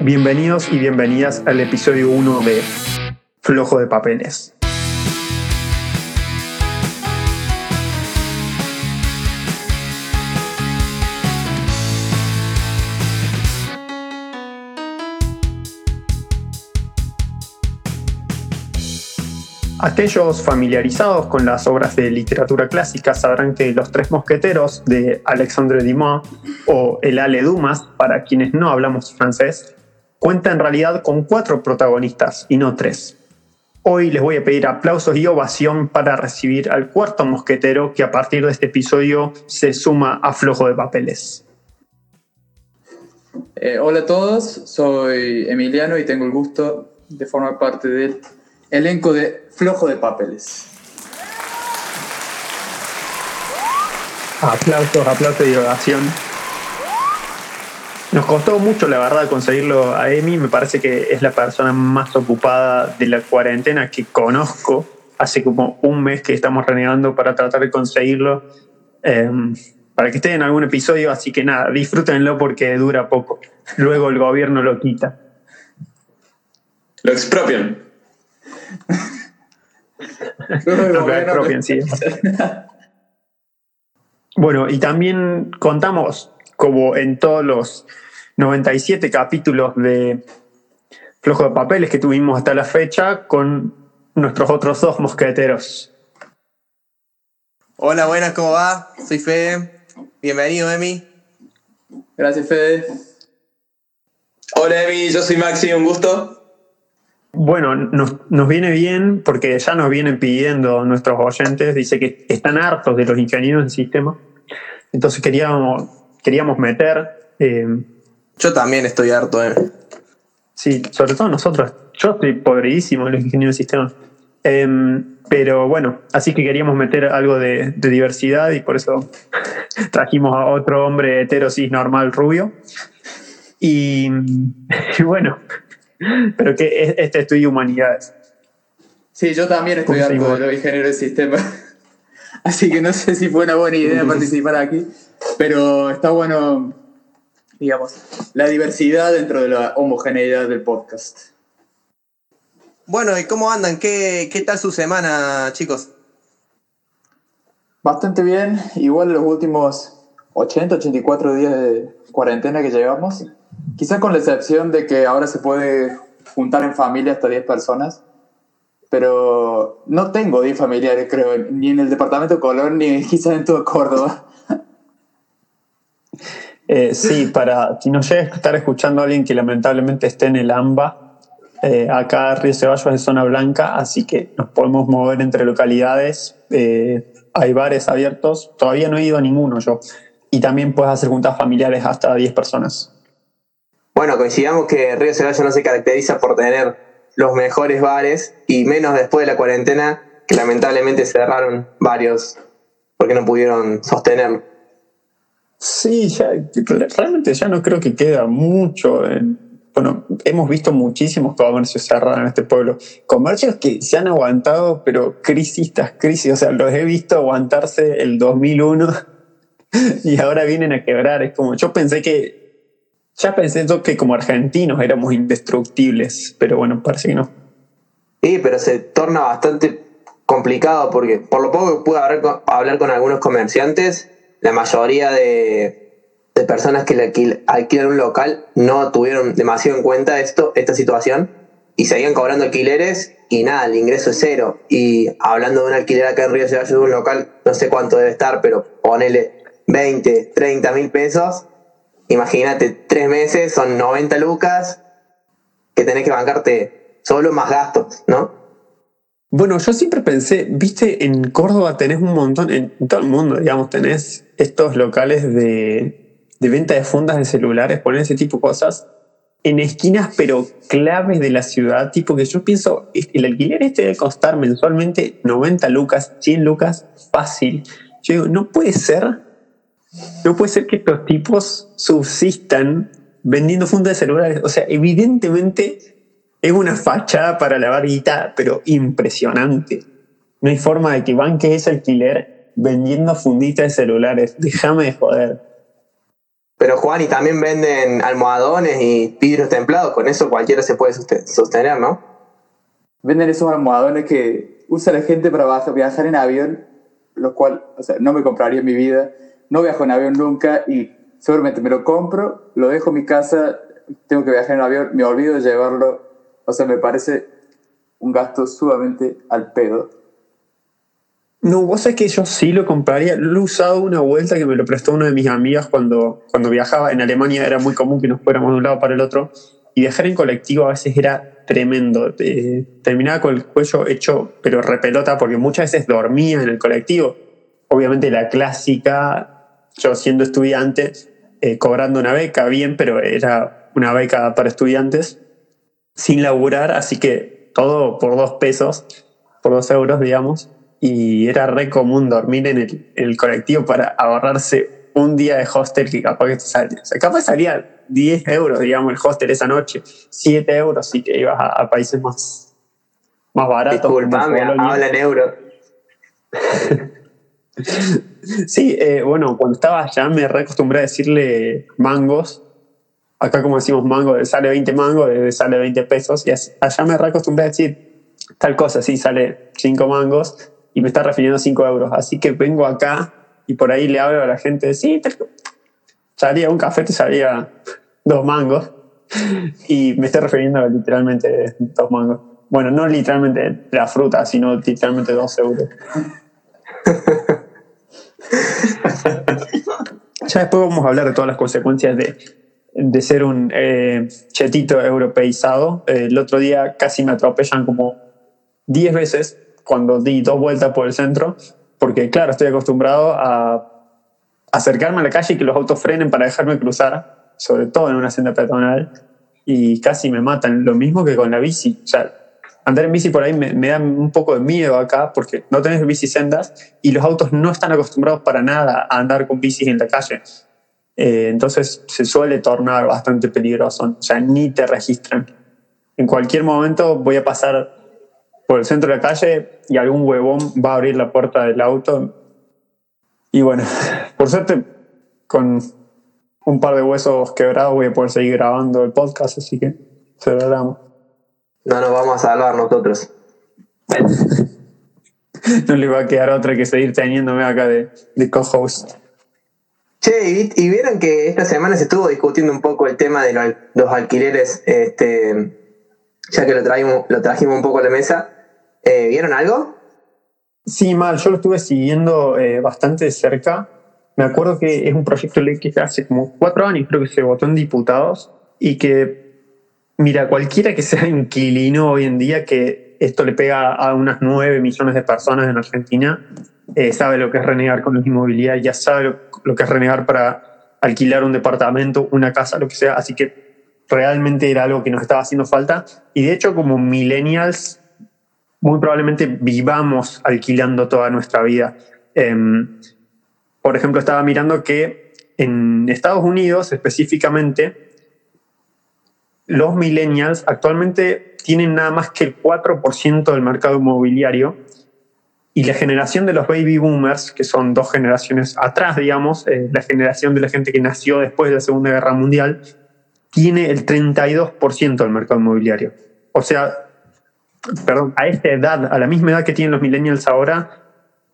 Bienvenidos y bienvenidas al episodio 1 de Flojo de Papeles. Aquellos familiarizados con las obras de literatura clásica sabrán que Los Tres Mosqueteros de Alexandre Dumas o El Ale Dumas, para quienes no hablamos francés, cuenta en realidad con cuatro protagonistas y no tres. Hoy les voy a pedir aplausos y ovación para recibir al cuarto mosquetero que a partir de este episodio se suma a Flojo de Papeles. Eh, hola a todos, soy Emiliano y tengo el gusto de formar parte del elenco de Flojo de Papeles. Aplausos, aplausos y ovación. Nos costó mucho, la verdad, conseguirlo a Emi. Me parece que es la persona más ocupada de la cuarentena que conozco. Hace como un mes que estamos renegando para tratar de conseguirlo. Em, para que esté en algún episodio. Así que nada, disfrútenlo porque dura poco. Luego el gobierno lo quita. Lo expropian. lo expropian, sí. Bueno, y también contamos como en todos los 97 capítulos de Flojo de Papeles que tuvimos hasta la fecha con nuestros otros dos mosqueteros. Hola, buenas, ¿cómo va? Soy Fede. Bienvenido, Emi. Gracias, Fede. Hola, Emi, yo soy Maxi, un gusto. Bueno, nos, nos, viene bien porque ya nos vienen pidiendo nuestros oyentes, dice que están hartos de los ingenieros del sistema. Entonces queríamos queríamos meter. Eh, yo también estoy harto, eh. Sí, sobre todo nosotros. Yo estoy podridísimo en los ingenieros de sistemas. Em, pero bueno, así que queríamos meter algo de, diversidad y por eso trajimos a otro hombre hetero cis normal rubio. Y, bueno, pero que este estudio humanidades. Sí, yo también estoy harto de los ingenieros de sistemas. Así que no sé si fue una buena idea participar aquí. Pero está bueno, digamos, la diversidad dentro de la homogeneidad del podcast. Bueno, ¿y cómo andan? ¿Qué, qué tal su semana, chicos? Bastante bien, igual los últimos 80, 84 días de cuarentena que llevamos. Quizás con la excepción de que ahora se puede juntar en familia hasta 10 personas. Pero no tengo 10 familiares, creo, ni en el departamento de Colón, ni quizás en todo Córdoba. Eh, sí, para si nos llega a estar escuchando a alguien que lamentablemente esté en el AMBA, eh, acá Río Ceballos es zona blanca, así que nos podemos mover entre localidades. Eh, hay bares abiertos, todavía no he ido a ninguno yo. Y también puedes hacer juntas familiares hasta 10 personas. Bueno, coincidamos que Río Ceballos no se caracteriza por tener los mejores bares y menos después de la cuarentena, que lamentablemente cerraron varios porque no pudieron sostenerlo. Sí, ya, realmente ya no creo que queda mucho. bueno, hemos visto muchísimos comercios cerrados en este pueblo. Comercios que se han aguantado, pero crisis tras crisis. O sea, los he visto aguantarse el 2001 y ahora vienen a quebrar. Es como, yo pensé que, ya pensé que como argentinos éramos indestructibles, pero bueno, parece que no. Sí, pero se torna bastante complicado porque por lo poco que pude hablar con algunos comerciantes, la mayoría de, personas que le alquilan un local no tuvieron demasiado en cuenta esto, esta situación y seguían cobrando alquileres y nada, el ingreso es cero. Y hablando de un alquiler acá en Río de Janeiro, un local, no sé cuánto debe estar, pero ponele 20, 30 mil pesos. Imagínate, tres meses son 90 lucas que tenés que bancarte solo más gastos, ¿no? Bueno, yo siempre pensé, viste, en Córdoba tenés un montón, en todo el mundo, digamos, tenés estos locales de, venta de fundas de celulares, poner ese tipo de cosas en esquinas, pero claves de la ciudad, tipo que yo pienso, el alquiler este debe costar mensualmente 90 lucas, 100 lucas, fácil. Yo digo, no puede ser, no puede ser que estos tipos subsistan vendiendo fundas de celulares. O sea, evidentemente es una fachada para la guita, pero impresionante. No hay forma de que banque ese alquiler vendiendo funditas de celulares. Déjame de joder. Pero Juan, y también venden almohadones y vidrios templados, con eso cualquiera se puede sostener, ¿no? Venden esos almohadones que usa la gente para viajar en avión, lo cual, o sea, no me compraría en mi vida, no viajo en avión nunca y seguramente me lo compro, lo dejo en mi casa, tengo que viajar en avión, me olvido de llevarlo, o sea, me parece un gasto sumamente al pedo. No, vos sabés que yo sí lo compraría. Lo he usado una vuelta que me lo prestó una de mis amigas cuando, cuando viajaba. En Alemania era muy común que nos fuéramos de un lado para el otro. Y viajar en colectivo a veces era tremendo. Eh, terminaba con el cuello hecho, pero repelota, porque muchas veces dormía en el colectivo. Obviamente la clásica, yo siendo estudiante, eh, cobrando una beca, bien, pero era una beca para estudiantes, sin laburar, así que todo por dos pesos, por dos euros, digamos y era re común dormir en el, colectivo para ahorrarse un día de hostel que capaz que te salía. O sea, capaz salía 10 euros, digamos, el hostel esa noche, 7 euros si que ibas a, países más, más baratos. Disculpame, habla en euros. sí, eh, bueno, cuando estaba allá me reacostumbré a decirle mangos. Acá como decimos mango, sale 20 mangos, sale 20 pesos. Y allá me reacostumbré a decir tal cosa, sí, sale 5 mangos y me está refiriendo 5 euros. Así que vengo acá y por ahí le hablo a la gente, sí, salía un café, te salía dos mangos. Y me estoy refiriendo a literalmente dos mangos. Bueno, no literalmente la fruta, sino literalmente dos euros. ya después vamos a hablar de todas las consecuencias de, de ser un eh, chetito europeizado. el otro día casi me atropellan como 10 veces cuando di dos vueltas por el centro, porque claro, estoy acostumbrado a acercarme a la calle y que los autos frenen para dejarme cruzar, sobre todo en una senda peatonal, y casi me matan. Lo mismo que con la bici. O sea, andar en bici por ahí me, da un poco de miedo acá porque no tenés bicisendas y los autos no están acostumbrados para nada a andar con bicis en la calle. Eh, entonces se suele tornar bastante peligroso. O sea, ni te registran. En cualquier momento voy a pasar por el centro de la calle y algún huevón va a abrir la puerta del auto. Y bueno, por suerte, con un par de huesos quebrados voy a poder seguir grabando el podcast, así que celebramos. No nos vamos a salvar nosotros. no le va a quedar otra que seguir teniéndome acá de, de co-host. Che, y, vieron que esta semana se estuvo discutiendo un poco el tema de los alquileres, este, ya que lo, traímos, lo trajimos un poco a la mesa. Eh, ¿Vieron algo? Sí, mal, yo lo estuve siguiendo eh, bastante de cerca. Me acuerdo que es un proyecto de ley que hace como cuatro años creo que se votó en diputados y que, mira, cualquiera que sea inquilino hoy en día, que esto le pega a unas nueve millones de personas en Argentina, eh, sabe lo que es renegar con inmobiliaria, ya sabe lo que es renegar para alquilar un departamento, una casa, lo que sea. Así que realmente era algo que nos estaba haciendo falta. Y de hecho, como millennials, muy probablemente vivamos alquilando toda nuestra vida. Em, por ejemplo, estaba mirando que en Estados Unidos específicamente, los millennials actualmente tienen nada más que el 4% del mercado inmobiliario y la generación de los baby boomers, que son dos generaciones atrás, digamos, eh, la generación de la gente que nació después de la Segunda Guerra Mundial, tiene el 32% del mercado inmobiliario. O sea, perdón, a esta edad, a la misma edad que tienen los millennials ahora,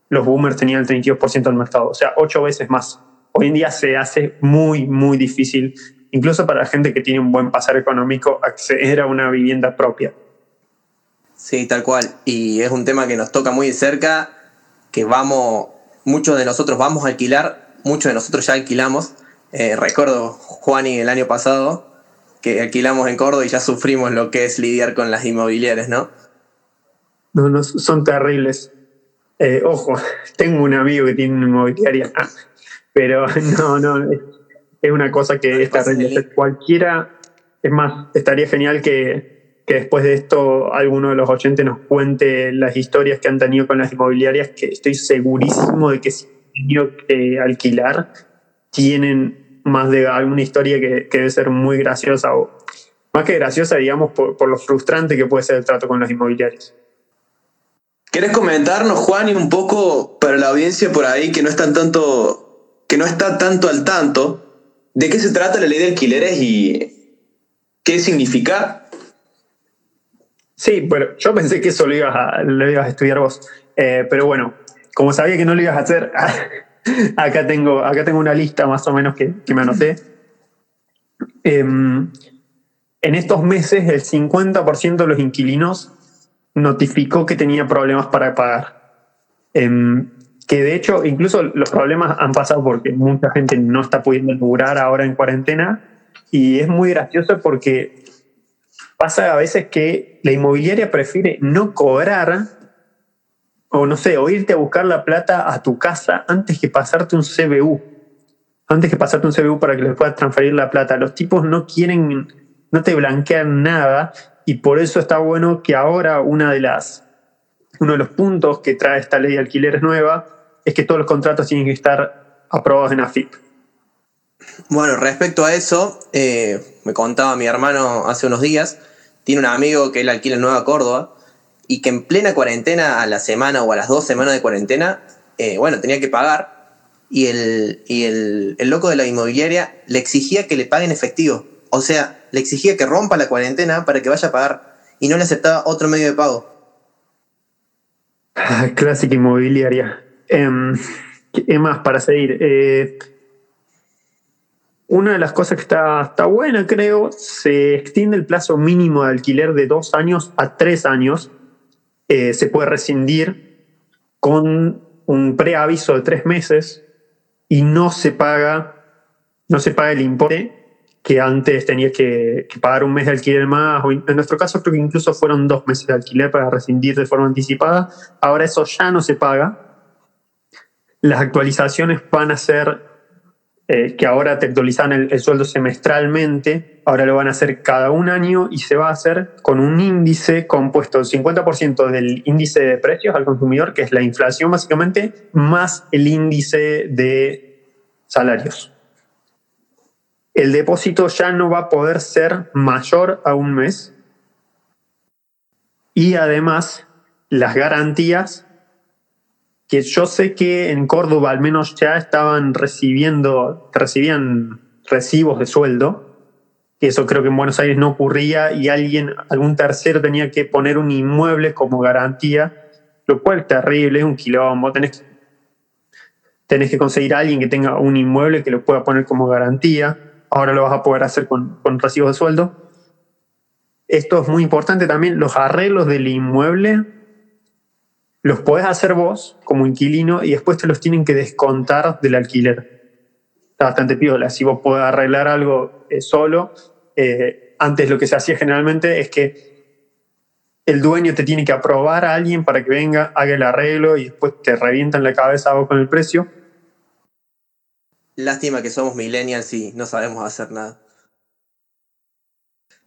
los boomers tenían el 32% del mercado, o sea, ocho veces más. Hoy en día se hace muy, muy difícil, incluso para la gente que tiene un buen pasar económico, acceder a una vivienda propia. Sí, tal cual. Y es un tema que nos toca muy de cerca, que vamos, muchos de nosotros vamos a alquilar, muchos de nosotros ya alquilamos. Eh, recuerdo, Juan, y el año pasado, que alquilamos en Córdoba y ya sufrimos lo que es lidiar con las inmobiliarias, ¿no? No, no, son terribles. Eh, ojo, tengo un amigo que tiene una inmobiliaria, pero no, no, es una cosa que es terrible. Cualquiera, es más, estaría genial que, que después de esto alguno de los oyentes nos cuente las historias que han tenido con las inmobiliarias, que estoy segurísimo de que si han tenido que alquilar, tienen más de alguna historia que, debe ser muy graciosa o más que graciosa, digamos, por, lo frustrante que puede ser el trato con los inmobiliarios. ¿Querés comentarnos, Juan, y un poco para la audiencia por ahí que no están tanto, que no está tanto al tanto? ¿De qué se trata la ley de alquileres y qué significa? Sí, pero yo pensé que eso lo ibas a, lo ibas a estudiar vos. Eh, pero bueno, como sabía que no lo ibas a hacer, acá, tengo, acá tengo una lista más o menos que, que me anoté. Em, en estos meses, el 50% de los inquilinos notificó que tenía problemas para pagar. Em, que de hecho, incluso los problemas han pasado porque mucha gente no está pudiendo laburar ahora en cuarentena. Y es muy gracioso porque pasa a veces que la inmobiliaria prefiere no cobrar o no sé, o irte a buscar la plata a tu casa antes que pasarte un CBU. Antes que pasarte un CBU para que les puedas transferir la plata. Los tipos no quieren, no te blanquean nada y por eso está bueno que ahora una de las, uno de los puntos que trae esta ley de alquileres nueva es que todos los contratos tienen que estar aprobados en AFIP. Bueno, respecto a eso, eh, me contaba mi hermano hace unos días, tiene un amigo que él alquila en Nueva Córdoba y que en plena cuarentena, a la semana o a las dos semanas de cuarentena, eh, bueno, tenía que pagar y, el, y el, el, loco de la inmobiliaria le exigía que le pague en efectivo. O sea, le exigía que rompa la cuarentena para que vaya a pagar y no le aceptaba otro medio de pago. Clásica inmobiliaria. Eh, ¿Qué más para seguir? Eh, una de las cosas que está, está buena, creo, se extiende el plazo mínimo de alquiler de dos años a tres años eh, se puede rescindir con un preaviso de tres meses y no se paga, no se paga el importe que antes tenías que, pagar un mes de alquiler más, en nuestro caso creo que incluso fueron dos meses de alquiler para rescindir de forma anticipada, ahora eso ya no se paga. Las actualizaciones van a ser eh, que ahora te actualizan el, sueldo semestralmente, ahora lo van a hacer cada un año y se va a hacer con un índice compuesto del 50% del índice de precios al consumidor, que es la inflación básicamente, más el índice de salarios. El depósito ya no va a poder ser mayor a un mes y además las garantías que yo sé que en Córdoba al menos ya estaban recibiendo, recibían recibos de sueldo, que eso creo que en Buenos Aires no ocurría y alguien, algún tercero tenía que poner un inmueble como garantía, lo cual es terrible, es un quilombo, tenés, tenés que conseguir a alguien que tenga un inmueble que lo pueda poner como garantía, ahora lo vas a poder hacer con, con recibos de sueldo. Esto es muy importante también, los arreglos del inmueble los podés hacer vos como inquilino y después te los tienen que descontar del alquiler. Está bastante piola. Si vos podés arreglar algo eh, solo, eh, antes lo que se hacía generalmente es que el dueño te tiene que aprobar a alguien para que venga, haga el arreglo y después te revientan la cabeza vos con el precio. Lástima que somos millennials y no sabemos hacer nada.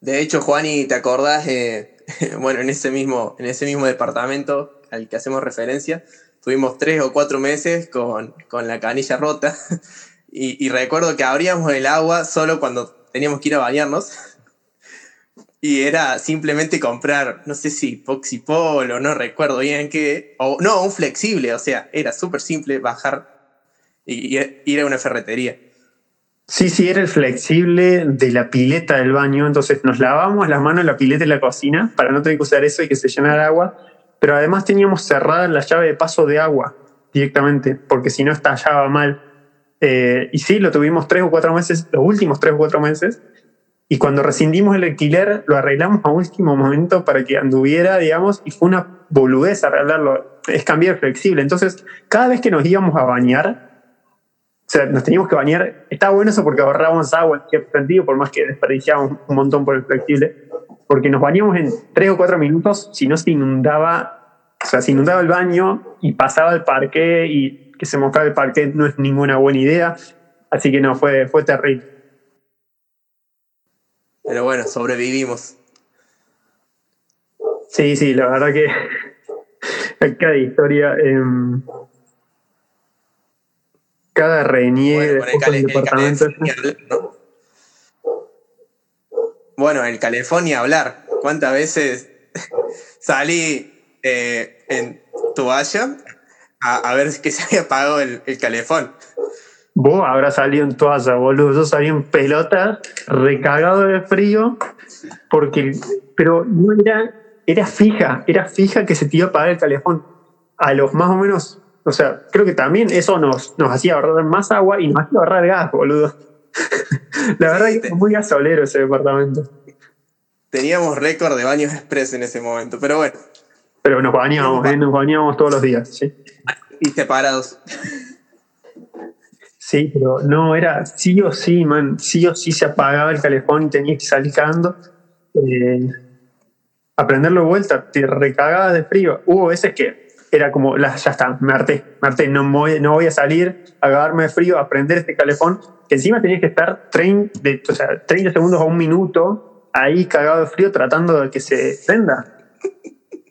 De hecho, Juani, ¿te acordás? bueno, en ese mismo, en ese mismo departamento al que hacemos referencia, tuvimos tres o cuatro meses con, la canilla rota y, recuerdo que abríamos el agua solo cuando teníamos que ir a bañarnos y era simplemente comprar, no sé si Poxipol o no recuerdo bien qué, o no, un flexible, o sea, era súper simple bajar y, ir a una ferretería. Sí, sí, era el flexible de la pileta del baño. Entonces nos lavamos las manos en la pileta de la cocina para no tener que usar eso y que se llenara agua pero además teníamos cerrada la llave de paso de agua directamente, porque si no estallaba mal. Eh, y sí, lo tuvimos tres o cuatro meses, los últimos tres o cuatro meses, y cuando rescindimos el alquiler lo arreglamos a último momento para que anduviera, digamos, y fue una boludez arreglarlo, es cambiar flexible. Entonces, cada vez que nos íbamos a bañar, o sea, nos teníamos que bañar, estaba bueno eso porque ahorrábamos agua en cierto sentido, por más que desperdiciábamos un montón por el flexible porque nos bañamos en tres o cuatro minutos, si no se inundaba, o sea, se inundaba el baño y pasaba el parque y que se mojaba el parque no es ninguna buena idea, así que no, fue, fue terrible. Pero bueno, sobrevivimos. Sí, sí, la verdad que cada historia, em, cada reniegue de departamento. Bueno, el calefón y hablar. ¿Cuántas veces salí eh, en toalla a, a, ver que se había apagado el, el calefón? Vos habrás salido en toalla, boludo. Yo salí en pelota, recagado de frío, porque. Pero no era. Era fija, era fija que se te iba a apagar el calefón. A los más o menos. O sea, creo que también eso nos, nos hacía ahorrar más agua y nos hacía ahorrar gas, boludo. La verdad que es muy gasolero ese departamento. Teníamos récord de baños express en ese momento, pero bueno. Pero nos bañábamos, ¿eh? nos bañábamos todos los días, ¿sí? Y separados. Sí, pero no, era sí o sí, man. Sí o sí se apagaba el calefón y tenías que salir cagando. Eh, a prenderlo de vuelta, te recagabas de frío. Hubo veces que era como, la, ya está, me harté, me harté, no voy, no voy a salir a cagarme de frío, a prender este calefón, que encima tenías que estar 30, de, o sea, 30 segundos a un minuto ahí cagado de frío tratando de que se prenda.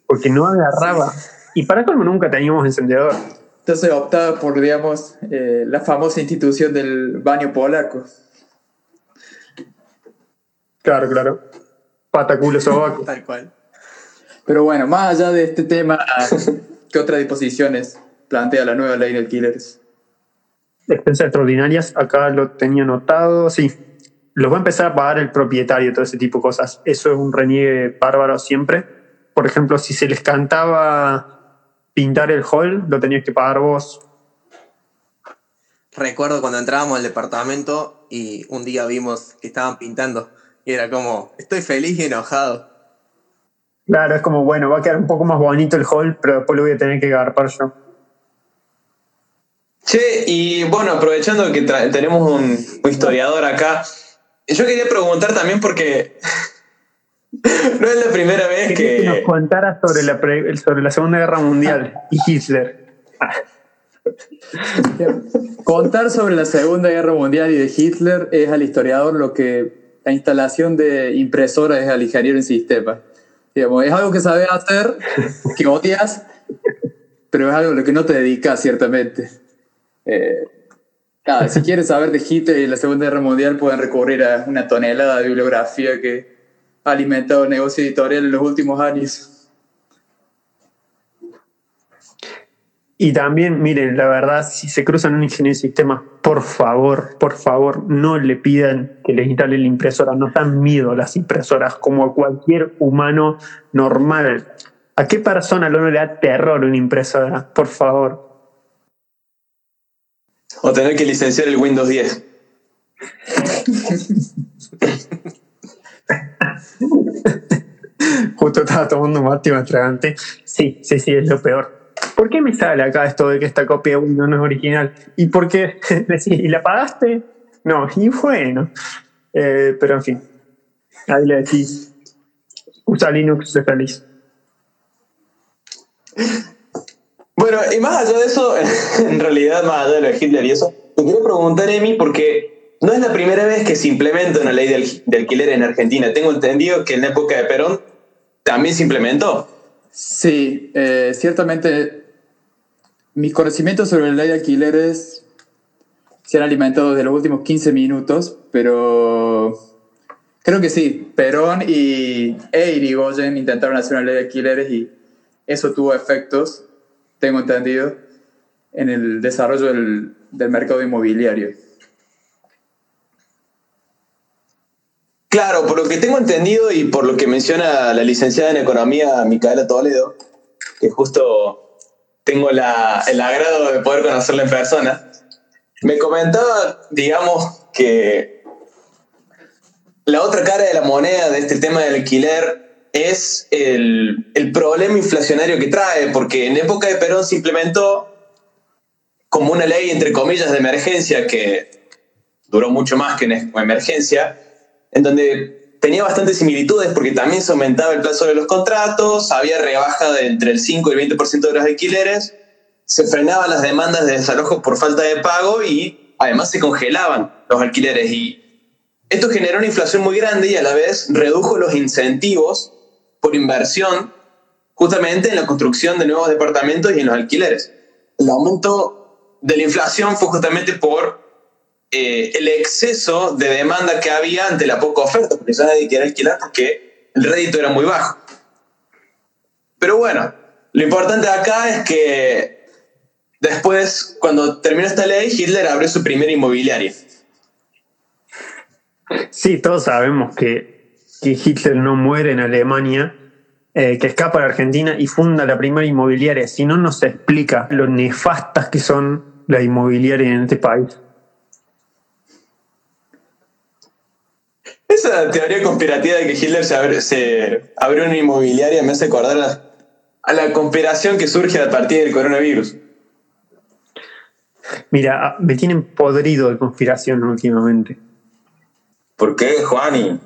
Porque no agarraba. Y para colmo nunca teníamos encendedor. Entonces optaba por, digamos, eh, la famosa institución del baño polaco. Claro, claro. Pata, culo, sobaco. Tal cual. Pero bueno, más allá de este tema, ¿qué otras disposiciones plantea la nueva ley de alquileres? Expensas extraordinarias, acá lo tenía anotado, sí. Los va a empezar a pagar el propietario, todo ese tipo de cosas. Eso es un reniegue bárbaro siempre. Por ejemplo, si se les cantaba pintar el hall, lo tenías que pagar vos. Recuerdo cuando entrábamos al departamento y un día vimos que estaban pintando y era como, estoy feliz y enojado. Claro, es como, bueno, va a quedar un poco más bonito el hall, pero después lo voy a tener que garpar yo. Che, y bueno, aprovechando que tenemos un, un historiador acá, yo quería preguntar también porque no es la primera vez Quería que nos que... contara sobre la, pre- sobre la Segunda Guerra Mundial y Hitler. Contar sobre la Segunda Guerra Mundial y de Hitler es al historiador lo que la instalación de impresora es al ingeniero en sistemas. Digamos, es algo que sabes hacer, que odias, pero es algo a lo que no te dedicas ciertamente. Eh, nada, si quieres saber de Hitler y la Segunda Guerra Mundial, pueden recurrir a una tonelada de bibliografía que ha alimentado el negocio editorial en los últimos años. Y también, miren, la verdad, si se cruzan un ingeniero de sistemas, por favor, por favor, no le pidan que les instalen la impresora. No dan miedo las impresoras, como a cualquier humano normal. ¿A qué persona no le da terror una impresora? Por favor. O tener que licenciar el Windows 10. Justo estaba tomando un mate y me. Sí, sí, sí, es lo peor. ¿Por qué me sale acá esto de que esta copia de Windows no es original? ¿Y por qué? ¿y la pagaste? No, y bueno. Eh, pero en fin, ahí le decís, usa Linux, sé feliz. Bueno, y más allá de eso, en realidad, más allá de lo de Hitler y eso, te quería preguntar, Emi, porque no es la primera vez que se implementa una ley de, al- de alquiler en Argentina. Tengo entendido que en la época de Perón también se implementó. Sí, eh, ciertamente mis conocimientos sobre la ley de alquileres se han alimentado desde los últimos 15 minutos, pero creo que sí, Perón y e Irigoyen intentaron hacer una ley de alquileres y eso tuvo efectos, tengo entendido, en el desarrollo del, del mercado inmobiliario. Claro, por lo que tengo entendido y por lo que menciona la licenciada en Economía Micaela Toledo, que justo tengo la- el agrado de poder conocerla en persona, me comentaba, digamos, que la otra cara de la moneda de este tema del alquiler es el, el problema inflacionario que trae, porque en época de Perón se implementó como una ley, entre comillas, de emergencia que duró mucho más que en emergencia, en donde tenía bastantes similitudes porque también se aumentaba el plazo de los contratos, había rebaja de entre el 5 y el 20% de los alquileres, se frenaban las demandas de desalojo por falta de pago y además se congelaban los alquileres. Y esto generó una inflación muy grande y a la vez redujo los incentivos por inversión justamente en la construcción de nuevos departamentos y en los alquileres. El aumento de la inflación fue justamente por eh, el exceso de demanda que había ante la poca oferta, porque ya nadie quería alquilar porque el rédito era muy bajo. Pero bueno, lo importante acá es que Después, cuando terminó esta ley, Hitler abrió su primera inmobiliaria. Sí, todos sabemos que, Hitler no muere en Alemania, eh, que escapa a la Argentina y funda la primera inmobiliaria. Si no, nos explica lo nefastas que son las inmobiliarias en este país. Esa teoría conspirativa de que Hitler se, abrió, se abrió una inmobiliaria me hace acordar a, a la conspiración que surge a partir del coronavirus. Mira, me tienen podrido de conspiración últimamente. ¿Por qué, Juani?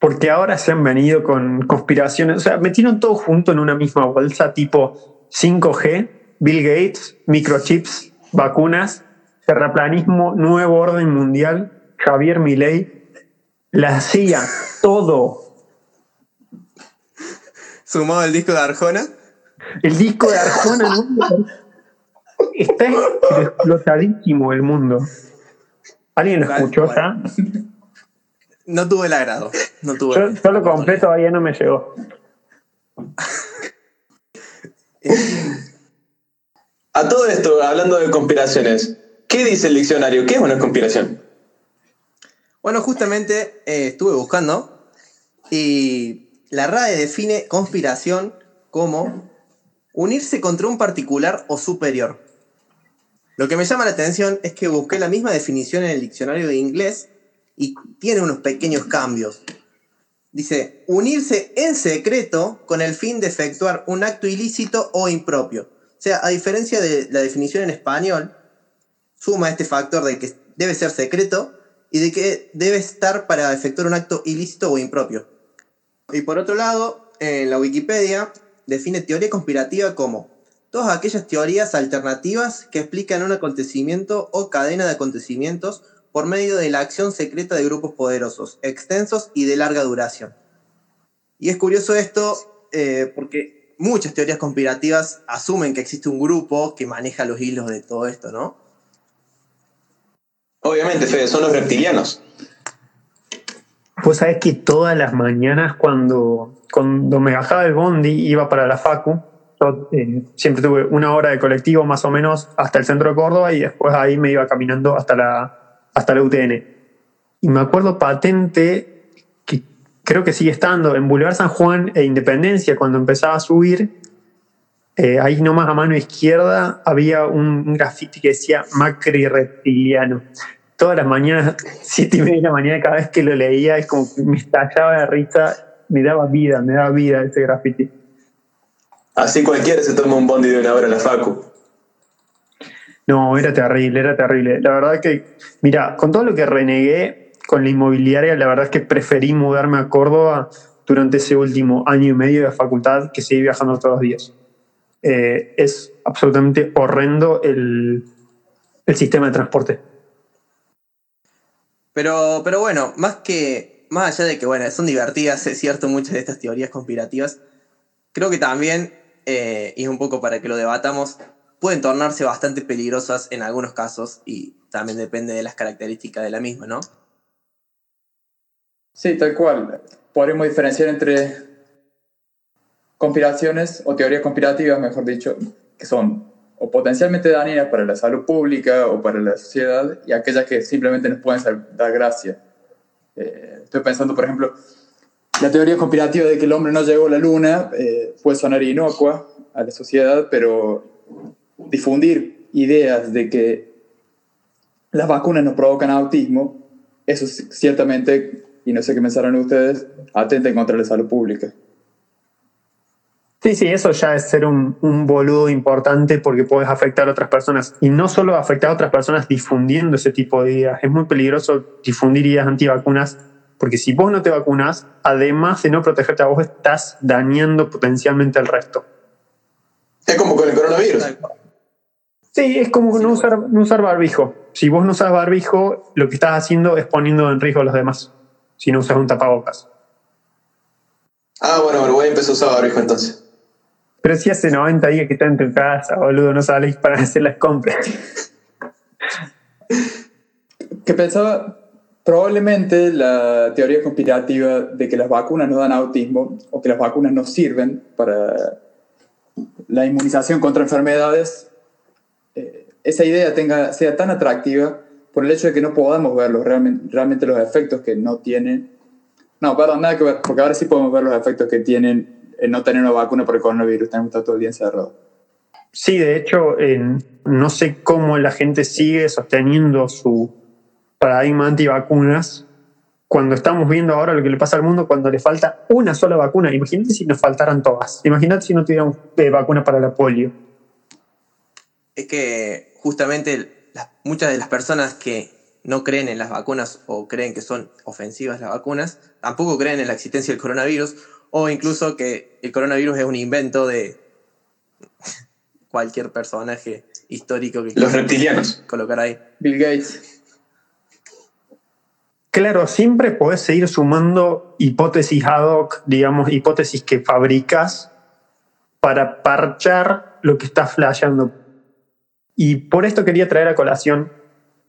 Porque ahora se han venido con conspiraciones, o sea, metieron todo junto en una misma bolsa, tipo 5G, Bill Gates, microchips, vacunas, terraplanismo, nuevo orden mundial, Javier Milei, la CIA, todo. Sumado el disco de Arjona. El disco de Arjona ¿no? está explotadísimo el mundo. ¿Alguien lo escuchó ya? No tuve el agrado. No tuve Yo, yo lo compré, todavía no me llegó. A todo esto, hablando de conspiraciones, ¿qué dice el diccionario? ¿Qué es una conspiración? Bueno, justamente eh, estuve buscando y la RAE define conspiración como unirse contra un particular o superior. Lo que me llama la atención es que busqué la misma definición en el diccionario de inglés y tiene unos pequeños cambios. Dice, unirse en secreto con el fin de efectuar un acto ilícito o impropio. O sea, a diferencia de la definición en español, suma este factor de que debe ser secreto y de que debe estar para efectuar un acto ilícito o impropio. Y por otro lado, en la Wikipedia define teoría conspirativa como todas aquellas teorías alternativas que explican un acontecimiento o cadena de acontecimientos por medio de la acción secreta de grupos poderosos, extensos y de larga duración. Y es curioso esto eh, porque muchas teorías conspirativas asumen que existe un grupo que maneja los hilos de todo esto, ¿no? Obviamente, Fede, son los reptilianos. Pues sabés que todas las mañanas cuando, cuando me bajaba el bondi iba para la Facu, yo eh, siempre tuve una hora de colectivo más o menos hasta el centro de Córdoba y después ahí me iba caminando hasta la, hasta la UTN. Y me acuerdo patente que creo que sigue estando en Boulevard San Juan e Independencia cuando empezaba a subir. Eh, ahí nomás a mano izquierda había un, graffiti que decía Macri reptiliano. Todas las mañanas, siete y media de la mañana, cada vez que lo leía, es como que me estallaba de risa, me daba vida, me daba vida ese graffiti. Así cualquiera se toma un bondi de una hora a la Facu. No, era terrible, era terrible. La verdad que, mira, con todo lo que renegué con la inmobiliaria, la verdad es que preferí mudarme a Córdoba durante ese último año y medio de facultad que seguí viajando todos los días. Eh, es absolutamente horrendo el, el sistema de transporte. Pero, pero bueno, más que. Más allá de que, bueno, son divertidas, es cierto, muchas de estas teorías conspirativas, creo que también, eh, y es un poco para que lo debatamos, pueden tornarse bastante peligrosas en algunos casos y también depende de las características de la misma, ¿no? Sí, tal cual. Podríamos diferenciar entre conspiraciones o teorías conspirativas, mejor dicho, que son o potencialmente dañinas para la salud pública o para la sociedad y aquellas que simplemente nos pueden dar gracia. Eh, estoy pensando, por ejemplo, la teoría conspirativa de que el hombre no llegó a la luna eh, puede sonar inocua a la sociedad, pero difundir ideas de que las vacunas nos provocan autismo, eso ciertamente, y no sé qué pensarán ustedes, atenta en contra la salud pública. Sí, sí, eso ya es ser un, un boludo importante porque puedes afectar a otras personas. Y no solo afectar a otras personas difundiendo ese tipo de ideas. Es muy peligroso difundir ideas antivacunas porque si vos no te vacunas, además de no protegerte a vos, estás dañando potencialmente al resto. Es como con el coronavirus. Sí, es como no, usar, no usar barbijo. Si vos no usas barbijo, lo que estás haciendo es poniendo en riesgo a los demás. Si no usas un tapabocas. Ah, bueno, Uruguay empezó a usar barbijo entonces. Pero si hace 90 días que está en tu casa, boludo, no salís para hacer las compras. Que pensaba, probablemente la teoría conspirativa de que las vacunas no dan autismo o que las vacunas no sirven para la inmunización contra enfermedades esa idea tenga, sea tan atractiva por el hecho de que no podamos ver realmente, realmente los efectos que no tienen. No, perdón, nada que ver, porque ahora sí podemos ver los efectos que tienen no tener una vacuna por el coronavirus, tenemos que estar todo el día encerrado. Sí, de hecho, no sé cómo la gente sigue sosteniendo su paradigma antivacunas cuando estamos viendo ahora lo que le pasa al mundo cuando le falta una sola vacuna. Imagínate si nos faltaran todas. Imagínate si no tuviéramos eh, vacuna para la polio. Es que justamente muchas de las personas que no creen en las vacunas o creen que son ofensivas las vacunas, tampoco creen en la existencia del coronavirus o incluso que el coronavirus es un invento de cualquier personaje histórico que los reptilianos colocar ahí. Bill Gates. Claro, siempre podés seguir sumando hipótesis ad hoc, digamos, hipótesis que fabricas para parchar lo que está flasheando. Y por esto quería traer a colación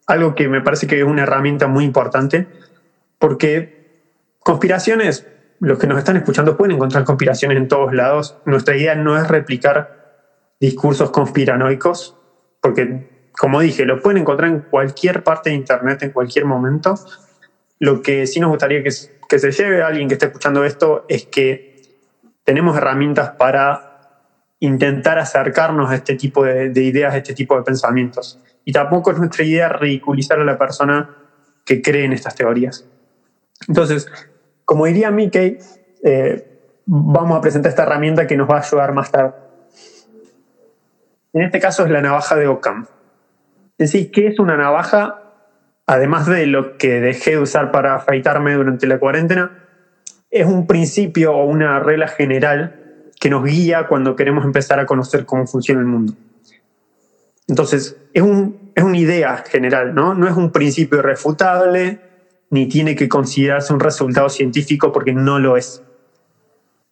algo que me parece que es una herramienta muy importante, porque conspiraciones, los que nos están escuchando pueden encontrar conspiraciones en todos lados. Nuestra idea no es replicar discursos conspiranoicos, porque, como dije, lo pueden encontrar en cualquier parte de Internet, en cualquier momento. Lo que sí nos gustaría que, que se lleve a alguien que esté escuchando esto es que tenemos herramientas para intentar acercarnos a este tipo de, ideas, a este tipo de pensamientos. Y tampoco es nuestra idea ridiculizar a la persona que cree en estas teorías. Entonces, como diría Mickey, eh, vamos a presentar esta herramienta que nos va a ayudar más tarde. En este caso es la navaja de Ockham. En sí, ¿qué es una navaja? Además de lo que dejé de usar para afeitarme durante la cuarentena, es un principio o una regla general que nos guía cuando queremos empezar a conocer cómo funciona el mundo. Entonces, es, un, es una idea general, ¿no? No es un principio irrefutable, ni tiene que considerarse un resultado científico porque no lo es.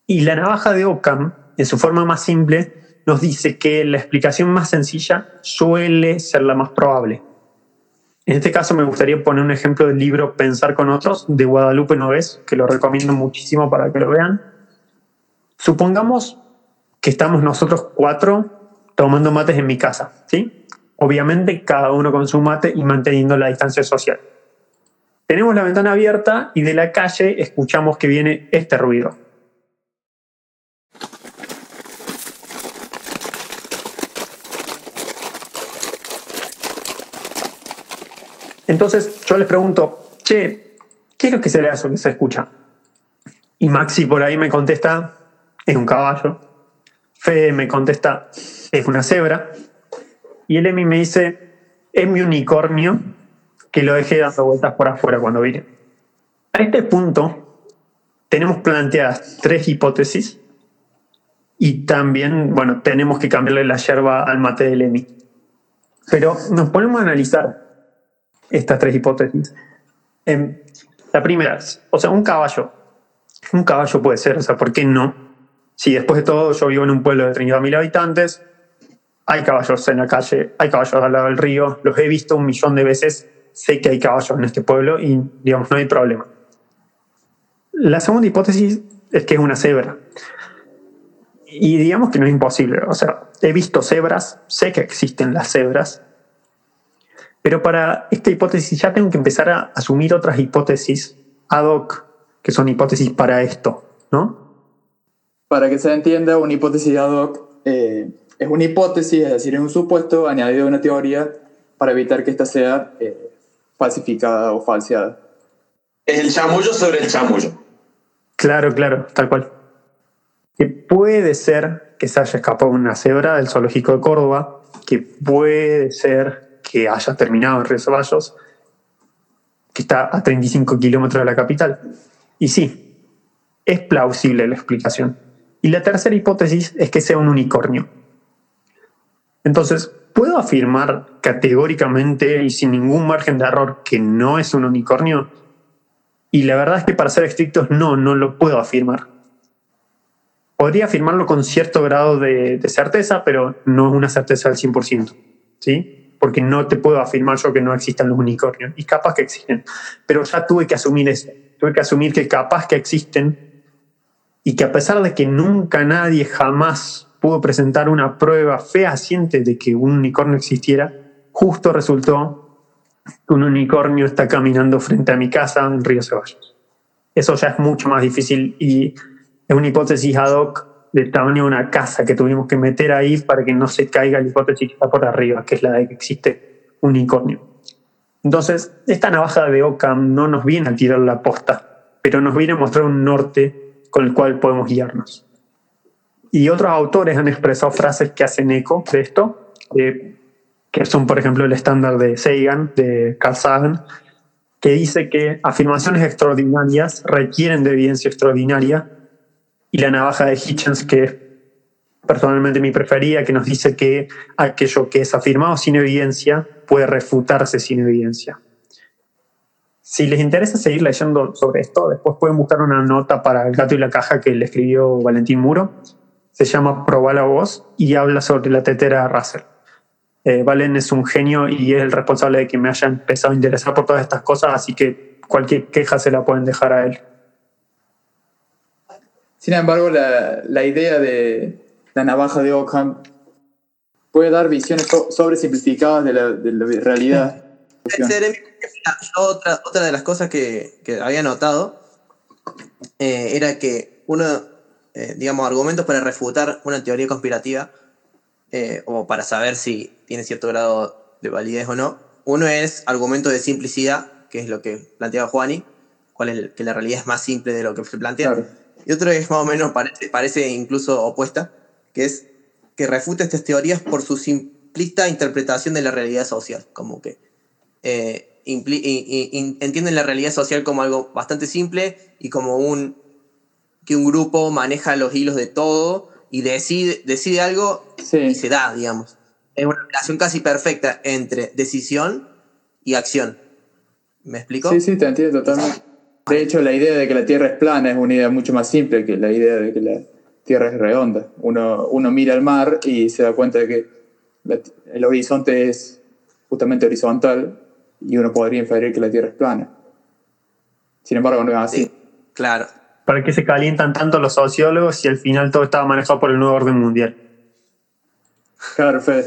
Y la navaja de Ockham, en su forma más simple, nos dice que la explicación más sencilla suele ser la más probable. En este caso me gustaría poner un ejemplo del libro Pensar con otros de Guadalupe Noves, que lo recomiendo muchísimo para que lo vean. Supongamos que estamos nosotros cuatro tomando mates en mi casa, ¿sí? Obviamente cada uno con su mate y manteniendo la distancia social. Tenemos la ventana abierta y de la calle escuchamos que viene este ruido. Entonces yo les pregunto, che, ¿qué es lo que se le hace que se escucha? Y Maxi por ahí me contesta, es un caballo. Fede me contesta, es una cebra. Y el Emi me dice, es mi unicornio que lo dejé dando vueltas por afuera cuando vine. A este punto tenemos planteadas tres hipótesis y también, bueno, tenemos que cambiarle la yerba al mate del Emi. Pero nos ponemos a analizar estas tres hipótesis. Em, la primera, o sea, un caballo. Un caballo puede ser, o sea, ¿por qué no? Si después de todo yo vivo en un pueblo de 30.000 habitantes, hay caballos en la calle, hay caballos al lado del río, los he visto un millón de veces, sé que hay caballos en este pueblo y, digamos, no hay problema. La segunda hipótesis es que es una cebra. Y digamos que no es imposible, o sea, he visto cebras, sé que existen las cebras, pero para esta hipótesis ya tengo que empezar a asumir otras hipótesis ad hoc, que son hipótesis para esto, ¿no? Para que se entienda, una hipótesis ad hoc eh, es una hipótesis, es decir, es un supuesto añadido a una teoría para evitar que ésta sea eh, falsificada o falseada. Es el chamullo sobre el chamullo. Claro, claro, tal cual. Que puede ser que se haya escapado una cebra del zoológico de Córdoba, que puede ser que haya terminado en Río Ceballos, que está a 35 kilómetros de la capital. Y sí, es plausible la explicación. Y la tercera hipótesis es que sea un unicornio. Entonces, ¿puedo afirmar categóricamente y sin ningún margen de error que no es un unicornio? Y la verdad es que para ser estrictos, no, no lo puedo afirmar. Podría afirmarlo con cierto grado de, de certeza, pero no es una certeza del 100%. ¿sí? porque no te puedo afirmar yo que no existan los unicornios. Y capaz que existen. Pero ya tuve que asumir eso. Tuve que asumir que capaz que existen y que a pesar de que nunca nadie jamás pudo presentar una prueba fehaciente de que un unicornio existiera, justo resultó que un unicornio está caminando frente a mi casa en Río Ceballos. Eso ya es mucho más difícil y es una hipótesis ad hoc del tamaño de una casa que tuvimos que meter ahí para que no se caiga la hipótesis que está por arriba, que es la de que existe un unicornio. Entonces, esta navaja de Ockham no nos viene a tirar la posta, pero nos viene a mostrar un norte con el cual podemos guiarnos. Y otros autores han expresado frases que hacen eco de esto, eh, que son, por ejemplo, el estándar de Sagan, de Carl Sagan, que dice que afirmaciones extraordinarias requieren de evidencia extraordinaria, y la navaja de Hitchens, que es personalmente mi preferida, que nos dice que aquello que es afirmado sin evidencia puede refutarse sin evidencia. Si les interesa seguir leyendo sobre esto, después pueden buscar una nota para El gato y la caja que le escribió Valentín Muro. Se llama Proba la voz y habla sobre la tetera Russell. Eh, Valen es un genio y es el responsable de que me haya empezado a interesar por todas estas cosas, así que cualquier queja se la pueden dejar a él. Sin embargo, la, la idea de la navaja de Ockham puede dar visiones sobre simplificadas de la, de la realidad. otra, otra de las cosas que, que había notado eh, era que uno, eh, digamos, argumentos para refutar una teoría conspirativa eh, o para saber si tiene cierto grado de validez o no. Uno es argumento de simplicidad, que es lo que planteaba Juani, cuál es que la realidad es más simple de lo que se plantea. Y otro es más o menos, parece, parece incluso opuesta, que es que refuta estas teorías por su simplista interpretación de la realidad social, como que eh, entienden la realidad social como algo bastante simple y como un que un grupo maneja los hilos de todo y decide, decide algo y se da, digamos. Es una relación casi perfecta entre decisión y acción. ¿Me explico? Sí, sí, te entiendo totalmente. De hecho, la idea de que la Tierra es plana es una idea mucho más simple que la idea de que la Tierra es redonda. Uno, uno mira al mar y se da cuenta de que el horizonte es justamente horizontal y uno podría inferir que la Tierra es plana. Sin embargo, no es así. claro. ¿Para qué se calientan tanto los sociólogos si al final todo estaba manejado por el nuevo orden mundial? Claro, Fede.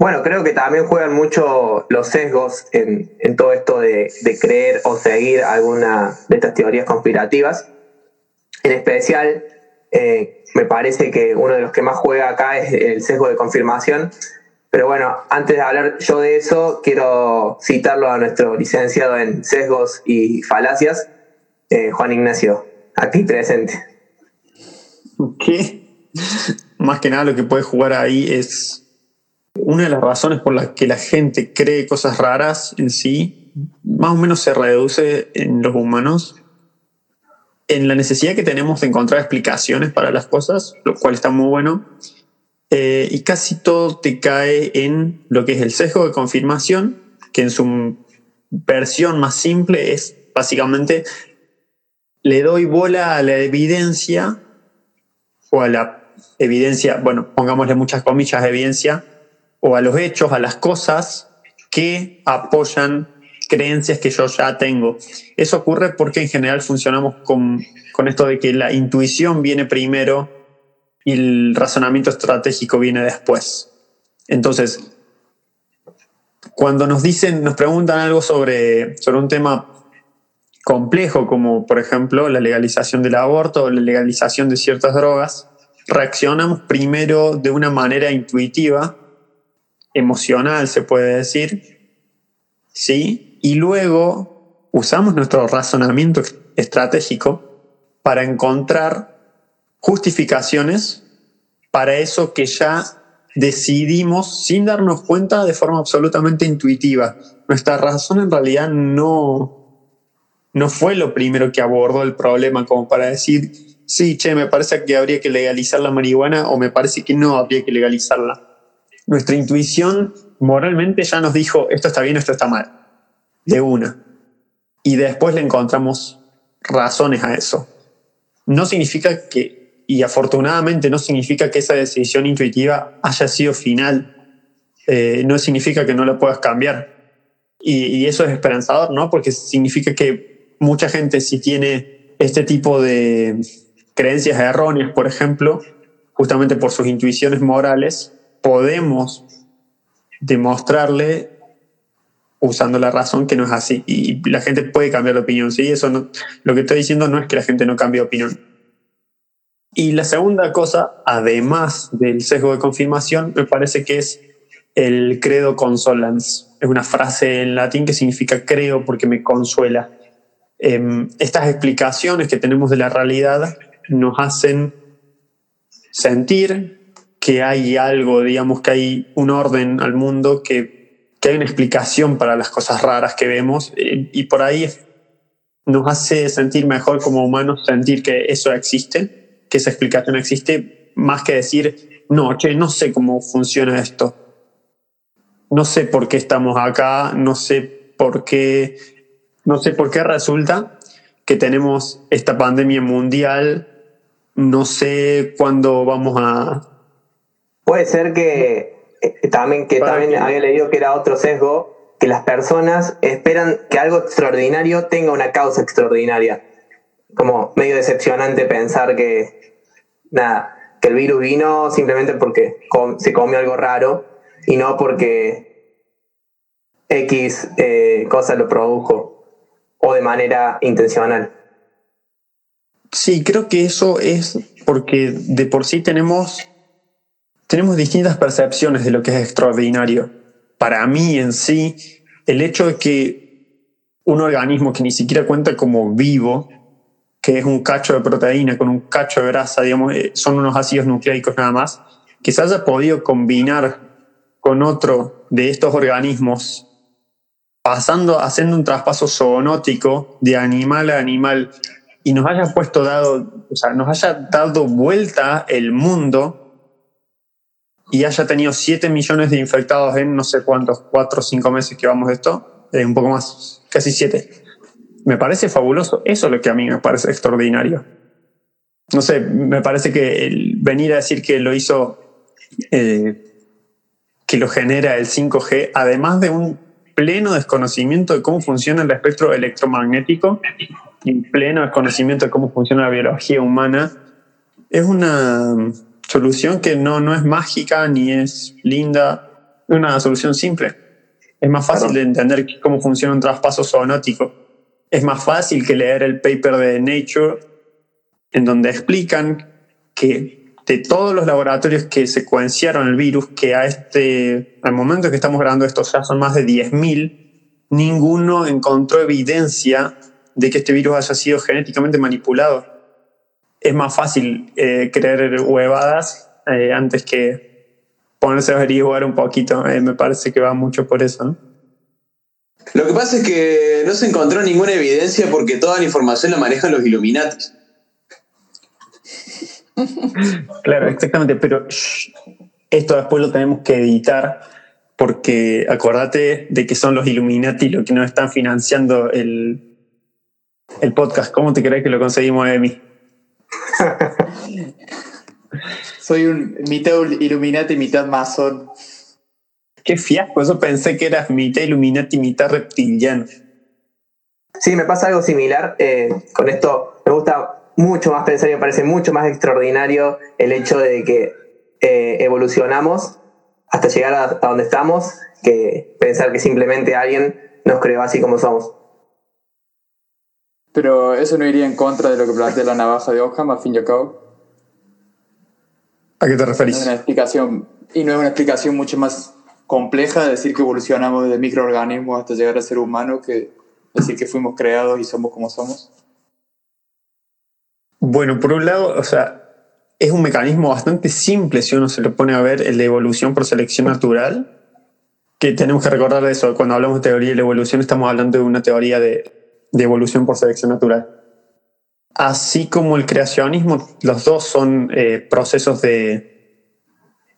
Bueno, creo que también juegan mucho los sesgos en, en todo esto de, de, creer o seguir alguna de estas teorías conspirativas. En especial, eh, me parece que uno de los que más juega acá es el sesgo de confirmación. Pero bueno, antes de hablar yo de eso, quiero citarlo a nuestro licenciado en sesgos y falacias, eh, Juan Ignacio, aquí presente. ¿Qué? Más que nada lo que puede jugar ahí es una de las razones por las que la gente cree cosas raras en sí, más o menos se reduce en los humanos, en la necesidad que tenemos de encontrar explicaciones para las cosas, lo cual está muy bueno, eh, y casi todo te cae en lo que es el sesgo de confirmación, que en su versión más simple es básicamente le doy bola a la evidencia o a la evidencia, bueno, pongámosle muchas comillas, evidencia, o a los hechos, a las cosas que apoyan creencias que yo ya tengo. Eso ocurre porque en general funcionamos con, con esto de que la intuición viene primero y el razonamiento estratégico viene después. Entonces, cuando nos dicen, nos preguntan algo sobre, sobre un tema complejo, como por ejemplo la legalización del aborto o la legalización de ciertas drogas, reaccionamos primero de una manera intuitiva emocional, se puede decir, ¿sí? Y luego usamos nuestro razonamiento estratégico para encontrar justificaciones para eso que ya decidimos sin darnos cuenta de forma absolutamente intuitiva. Nuestra razón en realidad no, no fue lo primero que abordó el problema como para decir, sí, che, me parece que habría que legalizar la marihuana o me parece que no habría que legalizarla nuestra intuición moralmente ya nos dijo, esto está bien, esto está mal, de una. Y después le encontramos razones a eso. No significa que, y afortunadamente no significa que esa decisión intuitiva haya sido final. Eh, no significa que no la puedas cambiar. Y, eso es esperanzador, ¿no? Porque significa que mucha gente si tiene este tipo de creencias erróneas, por ejemplo, justamente por sus intuiciones morales, podemos demostrarle usando la razón que no es así. Y la gente puede cambiar de opinión. ¿sí? Eso no, lo que estoy diciendo no es que la gente no cambie de opinión. Y la segunda cosa, además del sesgo de confirmación, me parece que es el credo consolans. Es una frase en latín que significa creo porque me consuela. Em, estas explicaciones que tenemos de la realidad nos hacen sentir que hay algo, digamos que hay un orden al mundo que que hay una explicación para las cosas raras que vemos eh, y por ahí nos hace sentir mejor como humanos, sentir que eso existe, que esa explicación existe, más que decir, no, che, no sé cómo funciona esto. No sé por qué estamos acá, no sé por qué, no sé por qué resulta que tenemos esta pandemia mundial, no sé cuándo vamos a... Puede ser que eh, también que también había leído que era otro sesgo, que las personas esperan que algo extraordinario tenga una causa extraordinaria. Como medio decepcionante pensar que, nada, que el virus vino simplemente porque se comió algo raro y no porque X eh, cosa lo produjo o de manera intencional. Sí, creo que eso es porque de por sí tenemos tenemos distintas percepciones de lo que es extraordinario. Para mí en sí, el hecho de que un organismo que ni siquiera cuenta como vivo, que es un cacho de proteína con un cacho de grasa, digamos, eh, son unos ácidos nucleicos nada más, que se haya podido combinar con otro de estos organismos, pasando, haciendo un traspaso zoonótico de animal a animal, y nos haya puesto dado, o sea, nos haya dado vuelta el mundo y haya tenido 7 millones de infectados en no sé cuántos, 4 o 5 meses que vamos de esto, eh, un poco más, casi 7. Me parece fabuloso. Eso es lo que a mí me parece extraordinario. No sé, me parece que el venir a decir que lo hizo, eh, que lo genera el 5G, además de un pleno desconocimiento de cómo funciona el espectro electromagnético y pleno desconocimiento de cómo funciona la biología humana, es una solución que no, no es mágica ni es linda, es una solución simple. Es más fácil de entender cómo funciona un traspaso zoonótico. Es más fácil que leer el paper de Nature en donde explican que de todos los laboratorios que secuenciaron el virus, que a este, al momento que estamos grabando esto ya son más de 10.000, ninguno encontró evidencia de que este virus haya sido genéticamente manipulado es más fácil eh, creer huevadas eh, antes que ponerse a averiguar un poquito. Eh, me parece que va mucho por eso. Lo que pasa es que no se encontró ninguna evidencia porque toda la información la manejan los Illuminati. claro, exactamente, pero esto después lo tenemos que editar porque acordate de que son los Illuminati los que nos están financiando el, el podcast. ¿Cómo te crees que lo conseguimos, Emi? Soy un mitad Illuminati, mitad masón. Qué fiasco, eso pensé que eras mitad Illuminati, mitad reptiliano. Sí, me pasa algo similar. Eh, con esto me gusta mucho más pensar y me parece mucho más extraordinario el hecho de que eh, evolucionamos hasta llegar a, a donde estamos que pensar que simplemente alguien nos creó así como somos. Pero eso no iría en contra de lo que plantea la navaja de Ockham, a fin y al cabo. ¿A qué te referís? una explicación, y no es una explicación mucho más compleja decir que evolucionamos desde microorganismos hasta llegar a ser humano que decir que fuimos creados y somos como somos. Bueno, por un lado, o sea, es un mecanismo bastante simple si uno se lo pone a ver el de evolución por selección natural, que tenemos que recordar eso, cuando hablamos de teoría de la evolución estamos hablando de una teoría de de evolución por selección natural. Así como el creacionismo, los dos son eh, procesos de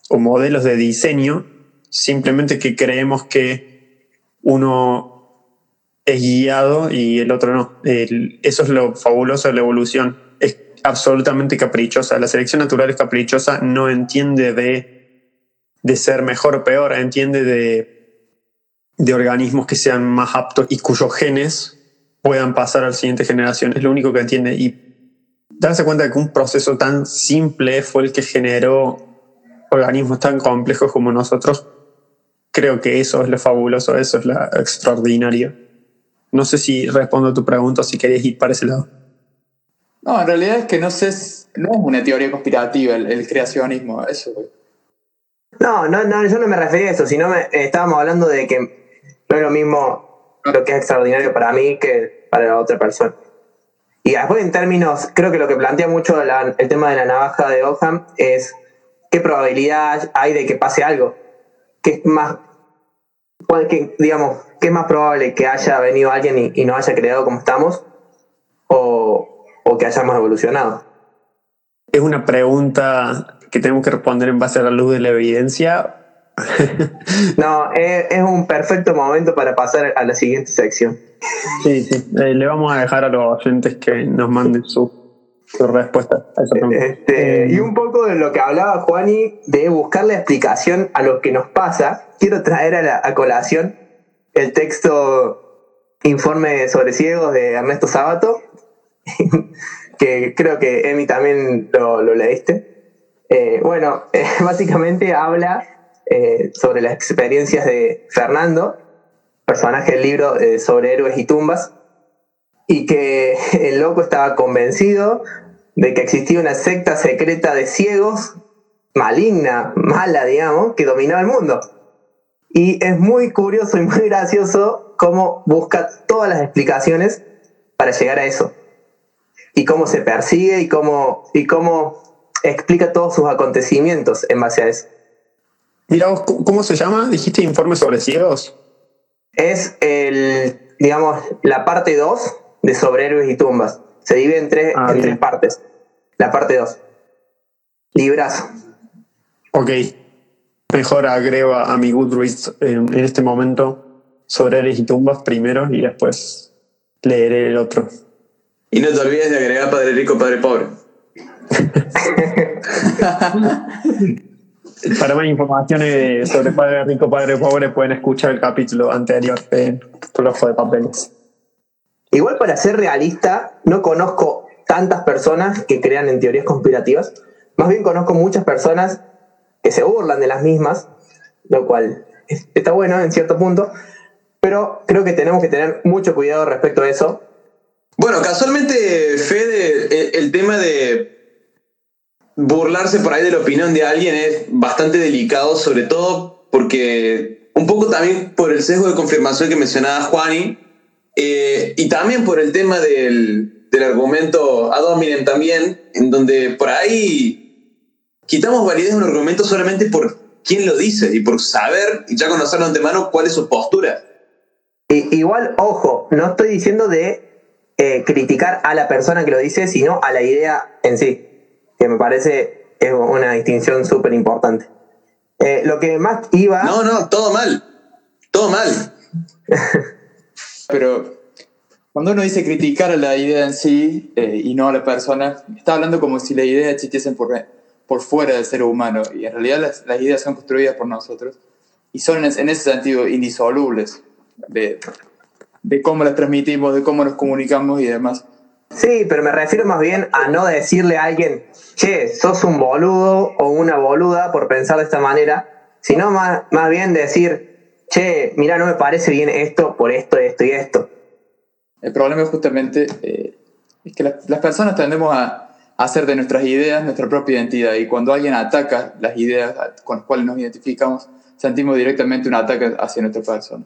o modelos de diseño, simplemente que creemos que uno es guiado y el otro no. eso es lo fabuloso de la evolución. Es absolutamente caprichosa. La selección natural es caprichosa, no entiende de, de ser mejor o peor, entiende de, de organismos que sean más aptos y cuyos genes puedan pasar a la siguiente generación. Es lo único que entiende. Y darse cuenta de que un proceso tan simple fue el que generó organismos tan complejos como nosotros, creo que eso es lo fabuloso, eso es lo extraordinario. No sé si respondo a tu pregunta, si querías ir para ese lado. No, en realidad es que no sé, no es una teoría conspirativa el, creacionismo, eso. No, no, no, yo no me refería a eso, sino me, estábamos hablando de que no es lo mismo lo que es extraordinario para mí que para la otra persona. Y después en términos, creo que lo que plantea mucho el tema de la navaja de Ogham es qué probabilidad hay de que pase algo. ¿Qué es más, que, digamos, qué es más probable que haya venido alguien y, y nos haya creado como estamos? O, o que hayamos evolucionado. Es una pregunta que tenemos que responder en base a la luz de la evidencia no, es, un perfecto momento para pasar a la siguiente sección. Sí, sí, eh, le vamos a dejar a los oyentes que nos manden su, respuesta a. Este, y un poco de lo que hablaba Juani, de buscar la explicación a lo que nos pasa, quiero traer a, la, colación el texto Informe sobre ciegos de Ernesto Sabato, que creo que Emi también lo, leíste. Eh, bueno, básicamente habla eh, sobre las experiencias de Fernando, personaje del libro eh, sobre héroes y tumbas, y que el loco estaba convencido de que existía una secta secreta de ciegos, maligna, mala, digamos, que dominaba el mundo. Y es muy curioso y muy gracioso cómo busca todas las explicaciones para llegar a eso. Y cómo se persigue y cómo, y cómo explica todos sus acontecimientos en base a eso. Mira, ¿cómo se llama? ¿Dijiste informe sobre ciegos? Es el, digamos, la parte 2 de sobre héroes y tumbas. Se divide en tres, ah, en tres partes. La parte 2. Librazo. Ok. Mejor agrego a mi Goodreads en, en este momento sobre héroes y tumbas primero y después leeré el otro. Y no te olvides de agregar Padre Rico, Padre Pobre. Para más información sobre Padre Rico, Padre Pobre, pueden escuchar el capítulo anterior de Flojo de Papeles. Igual para ser realista, no conozco tantas personas que crean en teorías conspirativas. Más bien conozco muchas personas que se burlan de las mismas, lo cual está bueno en cierto punto, pero creo que tenemos que tener mucho cuidado respecto a eso. Bueno, casualmente, Fede, el tema de burlarse por ahí de la opinión de alguien es bastante delicado, sobre todo porque un poco también por el sesgo de confirmación que mencionaba Juani, eh, y también por el tema del, del argumento ad hominem también, en donde por ahí quitamos validez de un argumento solamente por quién lo dice y por saber y ya conocerlo antemano cuál es su postura. igual, ojo, no estoy diciendo de eh, criticar a la persona que lo dice, sino a la idea en sí que me parece es una distinción súper importante. Eh, lo que más iba... No, no, todo mal. Todo mal. Pero cuando uno dice criticar a la idea en sí eh, y no a la persona, está hablando como si las ideas existiesen por, por fuera del ser humano. Y en realidad las, las ideas son construidas por nosotros y son en, ese sentido indisolubles de, de cómo las transmitimos, de cómo nos comunicamos y demás. Sí, pero me refiero más bien a no decirle a alguien, che, sos un boludo o una boluda por pensar de esta manera, sino más, más bien decir, che, mira, no me parece bien esto por esto, esto y esto. El problema es justamente eh, que las, personas tendemos a, hacer de nuestras ideas nuestra propia identidad y cuando alguien ataca las ideas con las cuales nos identificamos, sentimos directamente un ataque hacia nuestra persona.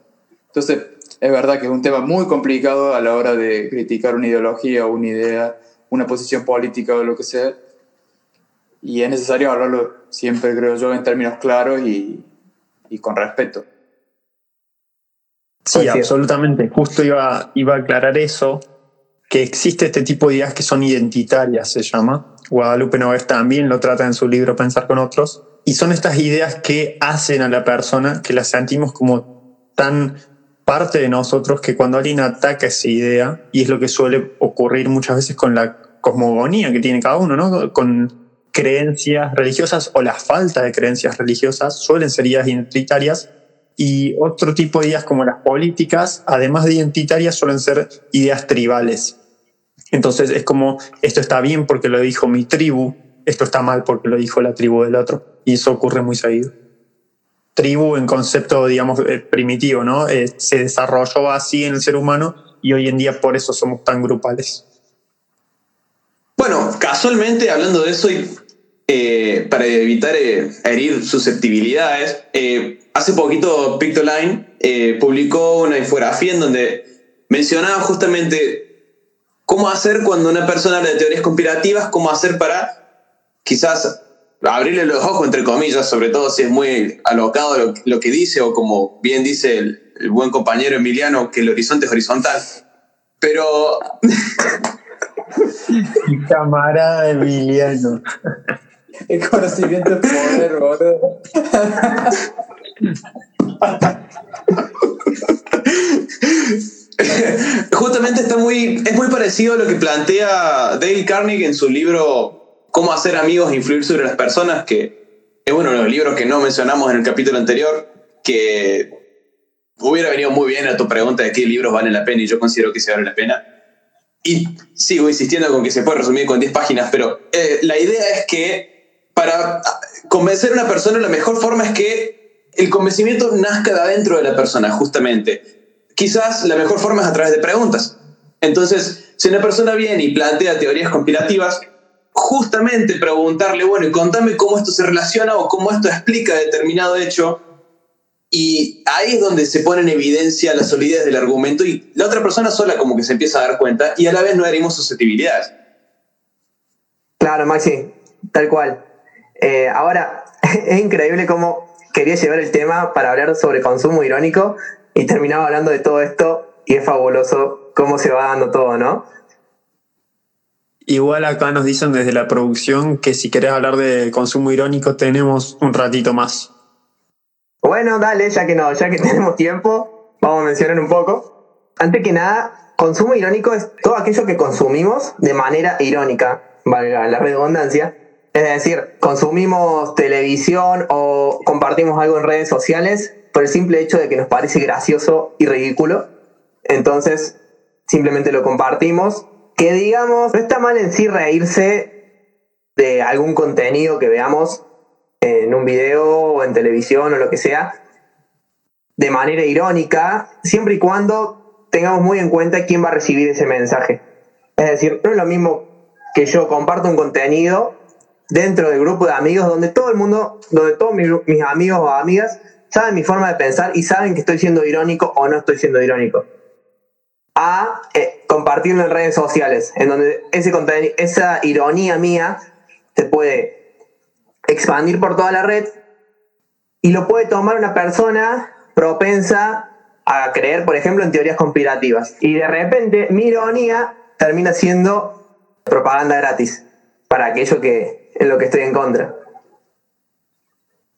Entonces, es verdad que es un tema muy complicado a la hora de criticar una ideología o una idea, una posición política o lo que sea. Y es necesario hablarlo siempre, creo yo, en términos claros y, y con respeto. Sí, absolutamente. Justo iba, iba a aclarar eso, que existe este tipo de ideas que son identitarias, se llama. Guadalupe Noves también lo trata en su libro Pensar con otros. Y son estas ideas que hacen a la persona que las sentimos como tan parte de nosotros que cuando alguien ataca esa idea, y es lo que suele ocurrir muchas veces con la cosmogonía que tiene cada uno, ¿no? con creencias religiosas o la falta de creencias religiosas, suelen ser ideas identitarias, y otro tipo de ideas como las políticas, además de identitarias, suelen ser ideas tribales. Entonces es como, esto está bien porque lo dijo mi tribu, esto está mal porque lo dijo la tribu del otro. Y eso ocurre muy seguido. Tribu en concepto, digamos, eh, primitivo, ¿no? Eh, se desarrolló así en el ser humano y hoy en día por eso somos tan grupales. Bueno, casualmente hablando de eso eh, para evitar eh, herir susceptibilidades, hace poquito Pictoline publicó una infografía en donde mencionaba justamente cómo hacer cuando una persona habla de teorías conspirativas, cómo hacer para quizás abrirle los ojos, entre comillas, sobre todo si es muy alocado lo, que dice o como bien dice el, el buen compañero Emiliano, que el horizonte es horizontal. Pero... Mi camarada Emiliano. El conocimiento es poder, boludo. Justamente está muy, es muy parecido a lo que plantea Dale Carnegie en su libro Cómo hacer amigos e influir sobre las personas, que es uno de los libros que no mencionamos en el capítulo anterior, que hubiera venido muy bien a tu pregunta de qué libros valen la pena y yo considero que se vale la pena. Y sigo insistiendo con que se puede resumir con 10 páginas, pero eh, la idea es que para convencer a una persona la mejor forma es que el convencimiento nazca de adentro de la persona, justamente. Quizás la mejor forma es a través de preguntas. Entonces, si una persona viene y plantea teorías conspirativas, justamente preguntarle, bueno, y contame cómo esto se relaciona o cómo esto explica determinado hecho, y ahí es donde se pone en evidencia la solidez del argumento y la otra persona sola como que se empieza a dar cuenta y a la vez no herimos susceptibilidades. Claro, Maxi, tal cual. Eh, ahora, es increíble cómo quería llevar el tema para hablar sobre consumo irónico y terminaba hablando de todo esto y es fabuloso cómo se va dando todo, ¿no? Igual acá nos dicen desde la producción que si querés hablar de consumo irónico tenemos un ratito más. Bueno, dale, ya que no, ya que tenemos tiempo, vamos a mencionar un poco. Antes que nada, consumo irónico es todo aquello que consumimos de manera irónica, valga la redundancia. Es decir, consumimos televisión o compartimos algo en redes sociales por el simple hecho de que nos parece gracioso y ridículo. Entonces, simplemente lo compartimos. Que digamos, no está mal en sí reírse de algún contenido que veamos en un video o en televisión o lo que sea, de manera irónica, siempre y cuando tengamos muy en cuenta quién va a recibir ese mensaje. Es decir, no es lo mismo que yo comparto un contenido dentro del grupo de amigos donde todo el mundo, donde todos mis, amigos o amigas saben mi forma de pensar y saben que estoy siendo irónico o no estoy siendo irónico. A eh, compartirlo en redes sociales, en donde ese esa ironía mía se puede expandir por toda la red y lo puede tomar una persona propensa a creer, por ejemplo, en teorías conspirativas. Y de repente mi ironía termina siendo propaganda gratis para aquello que en lo que estoy en contra.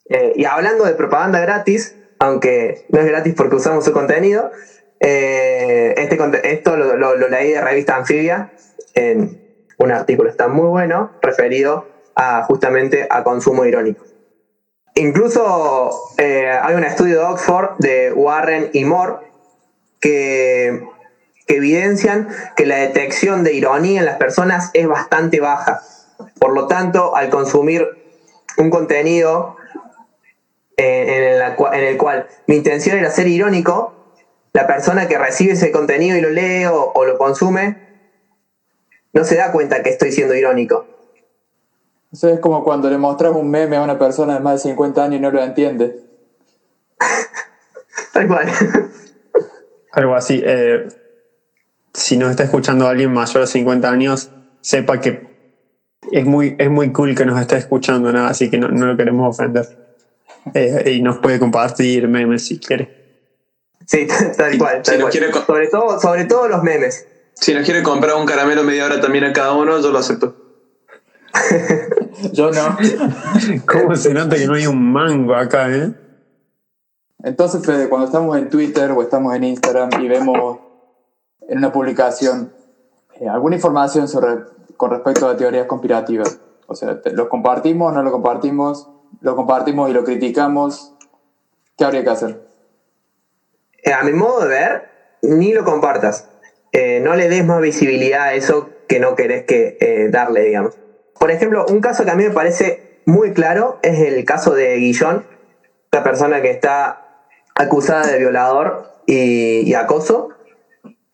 Eh, y hablando de propaganda gratis, aunque no es gratis porque usamos su contenido, eh, este, esto lo, leí de revista Anfibia en un artículo, está muy bueno, referido justamente a consumo irónico. Incluso eh, hay un estudio de Oxford de Warren y Moore que, que evidencian que la detección de ironía en las personas es bastante baja. Por lo tanto, al consumir un contenido eh, en, el cual mi intención era ser irónico, la persona que recibe ese contenido y lo lee o, lo consume, no se da cuenta que estoy siendo irónico. Eso es como cuando le mostras un meme a una persona de más de 50 años y no lo entiende. Tal cual. Algo así. Eh, si nos está escuchando alguien mayor de 50 años, sepa que es muy, es muy cool que nos esté escuchando, ¿no? así que no, lo queremos ofender. Eh, y nos puede compartir memes si quiere. Sí, tal cual. sobre, todo, sobre todo los memes. Si nos quiere comprar un caramelo media hora también a cada uno, yo lo acepto. Yo no. ¿Cómo se nota que no hay un mango acá, eh? Entonces, Fede, cuando estamos en Twitter o estamos en Instagram y vemos en una publicación eh, alguna información sobre, con respecto a teorías conspirativas, o sea, ¿lo compartimos, no lo compartimos? ¿Lo compartimos y lo criticamos? ¿Qué habría que hacer? Eh, a mi modo de ver, ni lo compartas. Eh, no le des más visibilidad a eso que no querés que darle, digamos. por ejemplo, un caso que a mí me parece muy claro es el caso de Guillón, una persona que está acusada de violador y, acoso,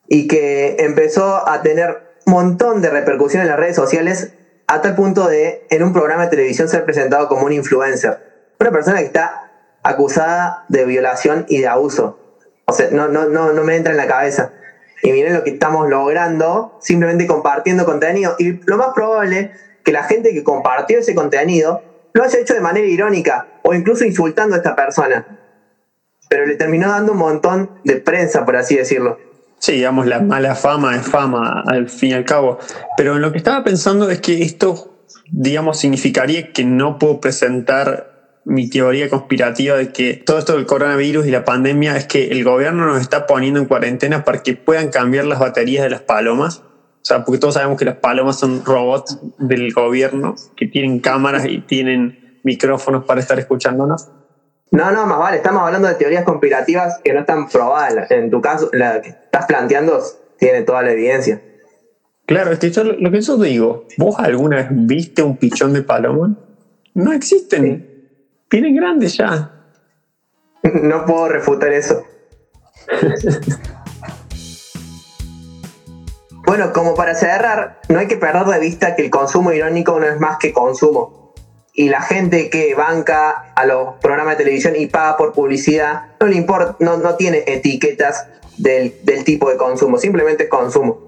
y que empezó a tener montón de repercusión en las redes sociales a tal punto de en un programa de televisión ser presentado como un influencer. Una persona que está acusada de violación y de abuso. O sea, no, no, no, no me entra en la cabeza. Y miren lo que estamos logrando simplemente compartiendo contenido. Y lo más probable que la gente que compartió ese contenido lo haya hecho de manera irónica o incluso insultando a esta persona. Pero le terminó dando un montón de prensa, por así decirlo. Sí, digamos, la mala fama es fama al fin y al cabo. Pero en lo que estaba pensando es que esto, digamos, significaría que no puedo presentar mi teoría conspirativa de que todo esto del coronavirus y la pandemia es que el gobierno nos está poniendo en cuarentena para que puedan cambiar las baterías de las palomas. O sea, porque todos sabemos que las palomas son robots del gobierno que tienen cámaras y tienen micrófonos para estar escuchándonos. No, no, más vale, estamos hablando de teorías conspirativas que no están probadas. En tu caso, la que estás planteando tiene toda la evidencia. Claro, es que yo, lo que yo digo, ¿vos alguna vez viste un pichón de paloma? No existen. Vienen grandes ya. No puedo refutar eso. bueno, como para cerrar, no hay que perder de vista que el consumo irónico no es más que consumo. Y la gente que banca a los programas de televisión y paga por publicidad, no le importa, no, no tiene etiquetas del, del, tipo de consumo, simplemente consumo.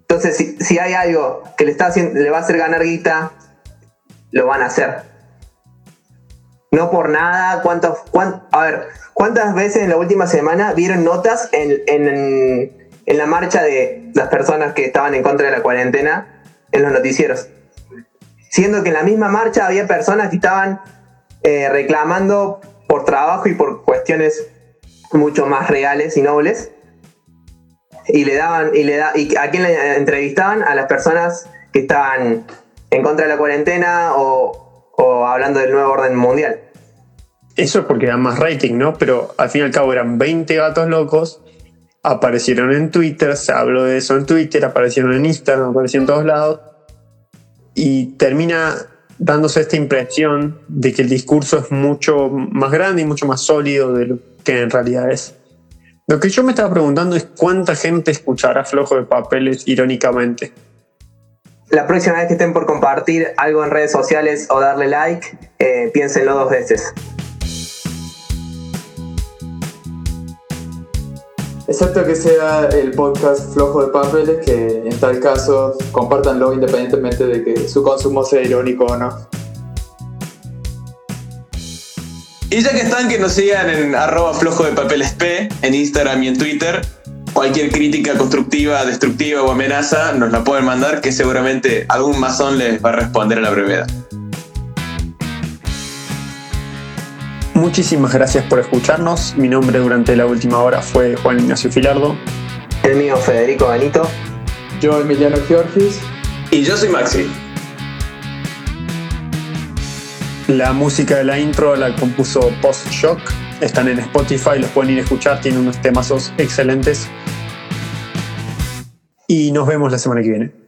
Entonces, si, si hay algo que le, está haciendo, le va a hacer ganar guita, lo van a hacer no por nada, ¿cuántos, a ver, ¿cuántas veces en la última semana vieron notas en, en, en, la marcha de las personas que estaban en contra de la cuarentena en los noticieros? Siendo que en la misma marcha había personas que estaban eh, reclamando por trabajo y por cuestiones mucho más reales y nobles. Y le daban, y le da, y a quién le entrevistaban a las personas que estaban en contra de la cuarentena o, o hablando del nuevo orden mundial. Eso es porque dan más rating, ¿no? Pero al fin y al cabo eran 20 gatos locos, aparecieron en Twitter, se habló de eso en Twitter, aparecieron en Instagram, aparecieron en todos lados, y termina dándose esta impresión de que el discurso es mucho más grande y mucho más sólido de lo que en realidad es. Lo que yo me estaba preguntando es cuánta gente escuchará Flojo de Papeles irónicamente la próxima vez que estén por compartir algo en redes sociales o darle like, eh, piénsenlo dos veces. Excepto que sea el podcast flojo de papeles, que en tal caso compartanlo independientemente de que su consumo sea irónico o no. Y ya que están, que nos sigan en arroba flojo de papeles P, en Instagram y en Twitter, Cualquier crítica constructiva, destructiva o amenaza nos la pueden mandar que seguramente algún masón les va a responder a la brevedad. Muchísimas gracias por escucharnos. Mi nombre durante la última hora fue Juan Ignacio Filardo. El mío Federico Benito. Yo Emiliano Giorgis. Y yo soy Maxi. La música de la intro la compuso Post Shock. Están en Spotify, los pueden ir a escuchar, tienen unos temazos excelentes y nos vemos la semana que viene.